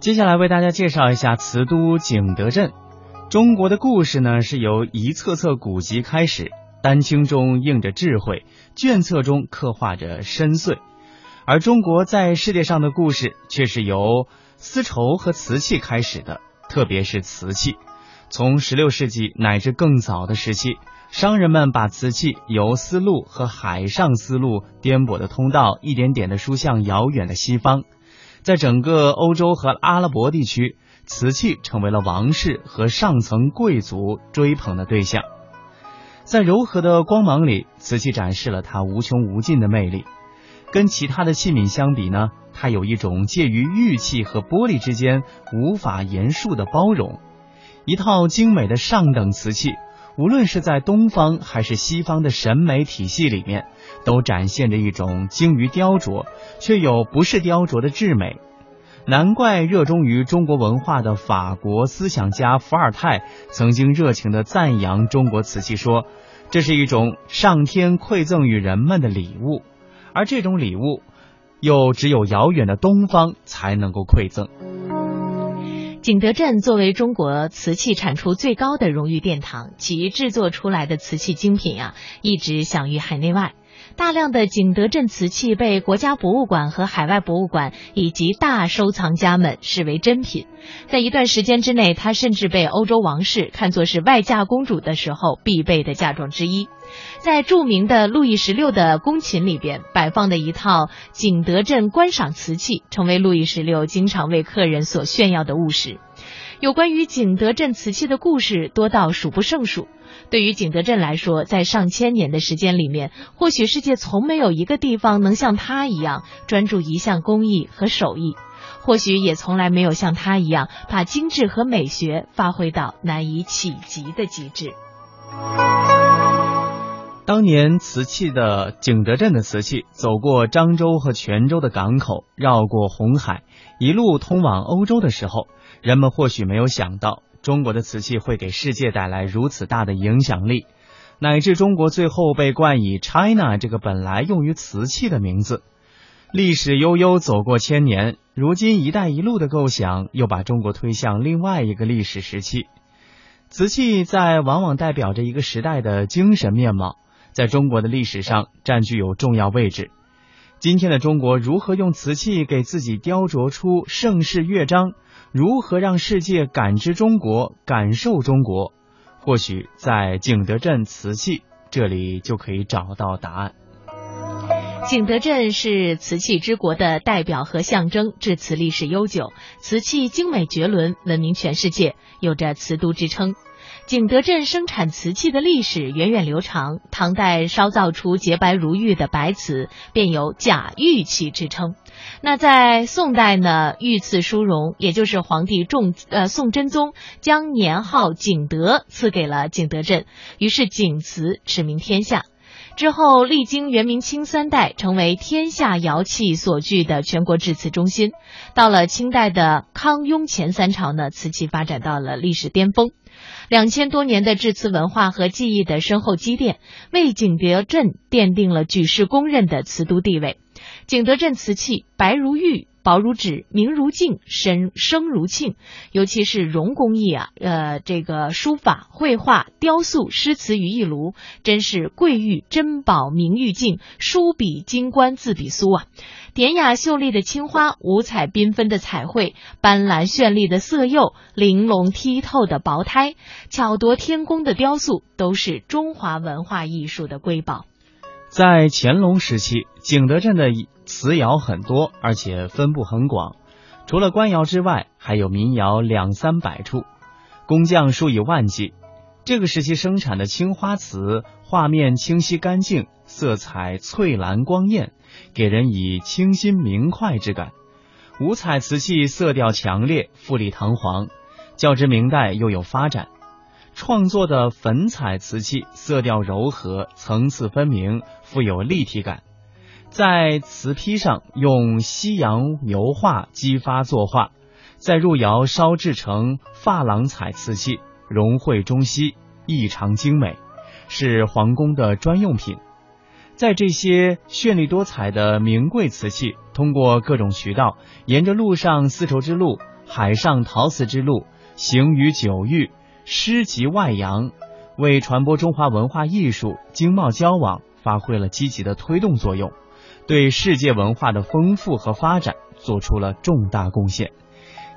接下来为大家介绍一下瓷都景德镇。中国的故事呢，是由一册册古籍开始，丹青中映着智慧，卷册中刻画着深邃。而中国在世界上的故事，却是由丝绸和瓷器开始的，特别是瓷器。从十六世纪乃至更早的时期，商人们把瓷器由丝路和海上丝路颠簸的通道，一点点的输向遥远的西方。在整个欧洲和阿拉伯地区，瓷器成为了王室和上层贵族追捧的对象。在柔和的光芒里，瓷器展示了它无穷无尽的魅力。跟其他的器皿相比呢，它有一种介于玉器和玻璃之间无法言述的包容。一套精美的上等瓷器，无论是在东方还是西方的审美体系里面，都展现着一种精于雕琢却又不是雕琢的至美。难怪热衷于中国文化的法国思想家伏尔泰曾经热情地赞扬中国瓷器，说这是一种上天馈赠于人们的礼物。而这种礼物，又只有遥远的东方才能够馈赠。景德镇作为中国瓷器产出最高的荣誉殿堂，其制作出来的瓷器精品啊，一直享誉海内外。大量的景德镇瓷器被国家博物馆和海外博物馆以及大收藏家们视为珍品，在一段时间之内，它甚至被欧洲王室看作是外嫁公主的时候必备的嫁妆之一。在著名的路易十六的宫寝里边，摆放的一套景德镇观赏瓷器，成为路易十六经常为客人所炫耀的物实。有关于景德镇瓷器的故事多到数不胜数。对于景德镇来说，在上千年的时间里面，或许世界从没有一个地方能像它一样专注一项工艺和手艺，或许也从来没有像它一样把精致和美学发挥到难以企及的极致。当年瓷器的景德镇的瓷器走过漳州和泉州的港口，绕过红海，一路通往欧洲的时候，人们或许没有想到。中国的瓷器会给世界带来如此大的影响力，乃至中国最后被冠以 China 这个本来用于瓷器的名字。历史悠悠走过千年，如今“一带一路”的构想又把中国推向另外一个历史时期。瓷器在往往代表着一个时代的精神面貌，在中国的历史上占据有重要位置。今天的中国如何用瓷器给自己雕琢出盛世乐章？如何让世界感知中国、感受中国？或许在景德镇瓷器这里就可以找到答案。景德镇是瓷器之国的代表和象征，至此历史悠久，瓷器精美绝伦，闻名全世界，有着“瓷都”之称。景德镇生产瓷器的历史源远流长，唐代烧造出洁白如玉的白瓷，便有假玉器之称。那在宋代呢，御赐殊荣，也就是皇帝重呃宋真宗将年号景德赐给了景德镇，于是景瓷驰名天下。之后历经元明清三代，成为天下窑器所聚的全国制瓷中心。到了清代的康雍乾三朝呢，瓷器发展到了历史巅峰。两千多年的制瓷文化和技艺的深厚积淀，为景德镇奠定了举世公认的瓷都地位。景德镇瓷器白如玉。薄如纸，明如镜，深声如磬。尤其是融工艺啊，呃，这个书法、绘画、雕塑、诗词于一炉，真是贵玉珍宝，明玉镜，书比金冠，字比苏啊！典雅秀丽的青花，五彩缤纷的彩绘，斑斓绚丽的色釉，玲珑剔透的薄胎，巧夺天工的雕塑，都是中华文化艺术的瑰宝。在乾隆时期，景德镇的。瓷窑很多，而且分布很广。除了官窑之外，还有民窑两三百处，工匠数以万计。这个时期生产的青花瓷，画面清晰干净，色彩翠蓝光艳，给人以清新明快之感。五彩瓷器色调强烈，富丽堂皇。较之明代又有发展。创作的粉彩瓷器色调柔和，层次分明，富有立体感。在瓷坯上用西洋油画激发作画，再入窑烧制成珐琅彩瓷器，融汇中西，异常精美，是皇宫的专用品。在这些绚丽多彩的名贵瓷器，通过各种渠道，沿着陆上丝绸之路、海上陶瓷之路，行于九域。诗集外扬，为传播中华文化艺术、经贸交往发挥了积极的推动作用，对世界文化的丰富和发展做出了重大贡献。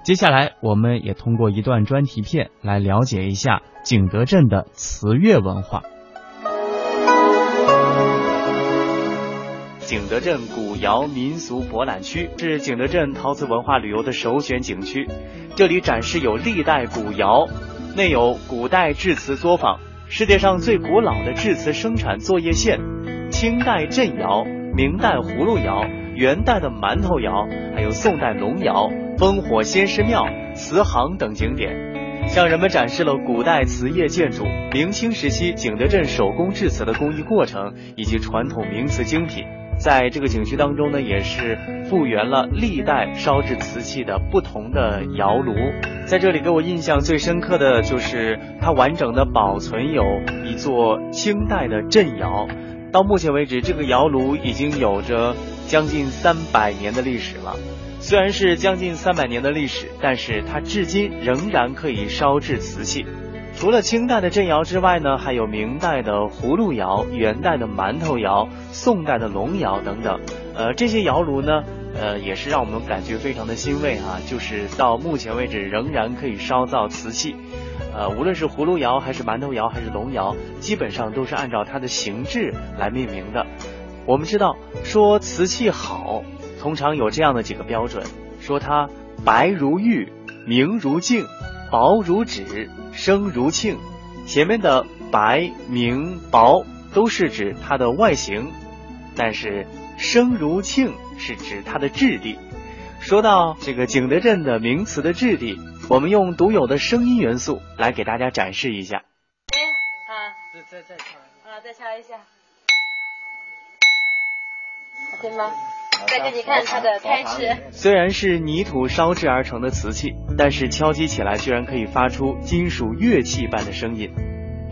接下来，我们也通过一段专题片来了解一下景德镇的瓷乐文化。景德镇古窑民俗博览区是景德镇陶瓷文化旅游的首选景区，这里展示有历代古窑。内有古代制瓷作坊，世界上最古老的制瓷生产作业线，清代镇窑、明代葫芦窑、元代的馒头窑，还有宋代龙窑、烽火仙师庙、瓷行等景点，向人们展示了古代瓷业建筑、明清时期景德镇手工制瓷的工艺过程以及传统名瓷精品。在这个景区当中呢，也是复原了历代烧制瓷器的不同的窑炉。在这里给我印象最深刻的就是它完整的保存有一座清代的镇窑。到目前为止，这个窑炉已经有着将近三百年的历史了。虽然是将近三百年的历史，但是它至今仍然可以烧制瓷器。除了清代的镇窑之外呢，还有明代的葫芦窑、元代的馒头窑、宋代的龙窑等等。呃，这些窑炉呢，呃，也是让我们感觉非常的欣慰啊。就是到目前为止仍然可以烧造瓷器。呃，无论是葫芦窑还是馒头窑还是龙窑，基本上都是按照它的形制来命名的。我们知道，说瓷器好，通常有这样的几个标准：说它白如玉，明如镜。薄如纸，声如磬。前面的白、明、薄都是指它的外形，但是声如磬是指它的质地。说到这个景德镇的名词的质地，我们用独有的声音元素来给大家展示一下。哎，啊，再再再敲，啊，再敲一下，好听吗？再给你看它的开池。虽然是泥土烧制而成的瓷器，但是敲击起来居然可以发出金属乐器般的声音。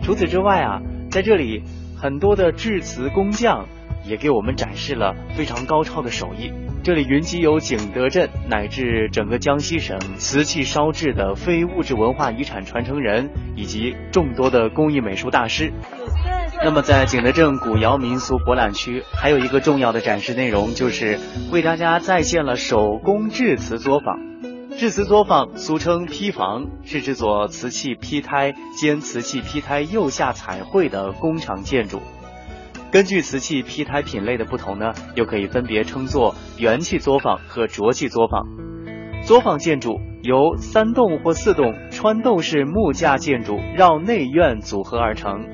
除此之外啊，在这里很多的制瓷工匠也给我们展示了非常高超的手艺。这里云集有景德镇乃至整个江西省瓷器烧制的非物质文化遗产传承人，以及众多的工艺美术大师。那么，在景德镇古窑民俗博览区，还有一个重要的展示内容，就是为大家再现了手工制瓷作坊。制瓷作坊俗称坯房，是制作瓷器坯胎兼瓷器坯胎釉下彩绘的工厂建筑。根据瓷器坯胎品类的不同呢，又可以分别称作元气作坊和浊气作坊。作坊建筑由三栋或四栋穿斗式木架建筑绕内院组合而成。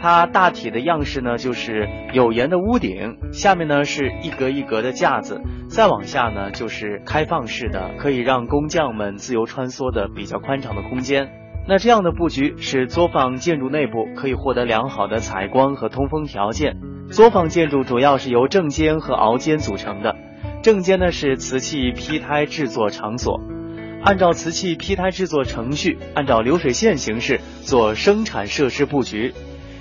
它大体的样式呢，就是有檐的屋顶，下面呢是一格一格的架子，再往下呢就是开放式的，可以让工匠们自由穿梭的比较宽敞的空间。那这样的布局使作坊建筑内部可以获得良好的采光和通风条件。作坊建筑主要是由正间和凹间组成的，正间呢是瓷器坯胎制作场所，按照瓷器坯胎制作程序，按照流水线形式做生产设施布局。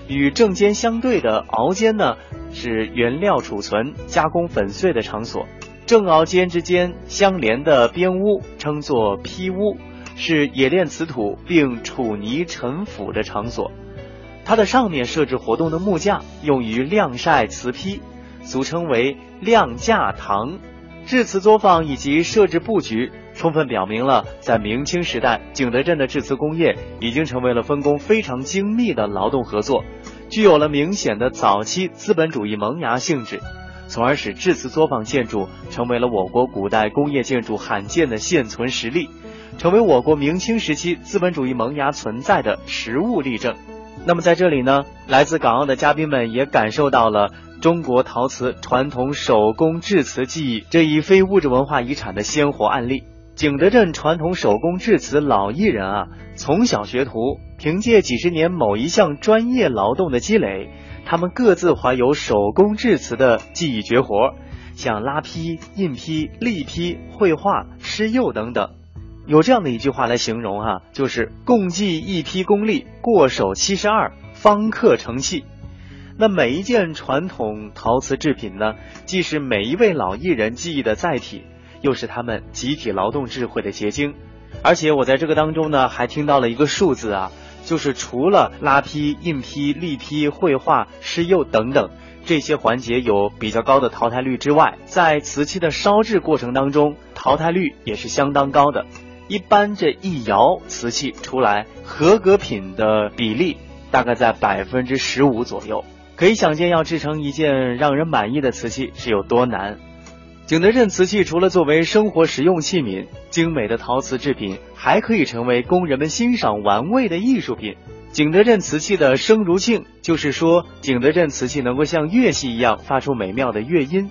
与正间相对的凹间呢，是原料储存、加工粉碎的场所。正凹间之间相连的边屋称作坯屋，是冶炼瓷土并储泥陈腐的场所。它的上面设置活动的木架，用于晾晒瓷坯，俗称为晾架堂。制瓷作坊以及设置布局。充分表明了，在明清时代，景德镇的制瓷工业已经成为了分工非常精密的劳动合作，具有了明显的早期资本主义萌芽性质，从而使制瓷作坊建筑成为了我国古代工业建筑罕见的现存实例，成为我国明清时期资本主义萌芽存在的实物例证。那么在这里呢，来自港澳的嘉宾们也感受到了中国陶瓷传统手工制瓷技艺这一非物质文化遗产的鲜活案例。景德镇传统手工制瓷老艺人啊，从小学徒，凭借几十年某一项专业劳动的积累，他们各自怀有手工制瓷的技艺绝活，像拉坯、印坯、立坯、绘画、施釉等等。有这样的一句话来形容哈，就是共计一批功力，过手七十二，方刻成器。那每一件传统陶瓷制品呢，既是每一位老艺人技艺的载体，又是他们集体劳动智慧的结晶。而且我在这个当中呢，还听到了一个数字啊，就是除了拉坯、印坯、立坯、绘画、施釉等等这些环节有比较高的淘汰率之外，在瓷器的烧制过程当中，淘汰率也是相当高的。一般这一窑瓷器出来，合格品的比例大概在百分之十五左右。可以想见，要制成一件让人满意的瓷器是有多难。景德镇瓷器除了作为生活实用器皿，精美的陶瓷制品，还可以成为工人们欣赏玩味的艺术品。景德镇瓷器的声如磬，就是说景德镇瓷器能够像乐器一样发出美妙的乐音。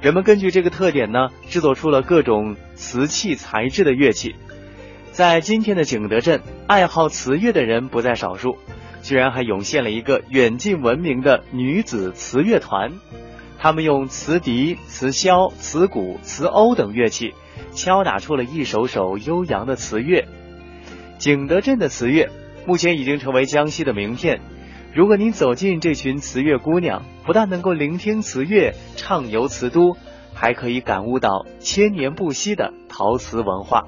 人们根据这个特点呢，制作出了各种瓷器材质的乐器。在今天的景德镇，爱好瓷乐的人不在少数，居然还涌现了一个远近闻名的女子瓷乐团。他们用瓷笛、瓷箫、瓷鼓、瓷瓯等乐器，敲打出了一首首悠扬的词乐。景德镇的词乐目前已经成为江西的名片。如果您走进这群词乐姑娘，不但能够聆听词乐、畅游瓷都，还可以感悟到千年不息的陶瓷文化。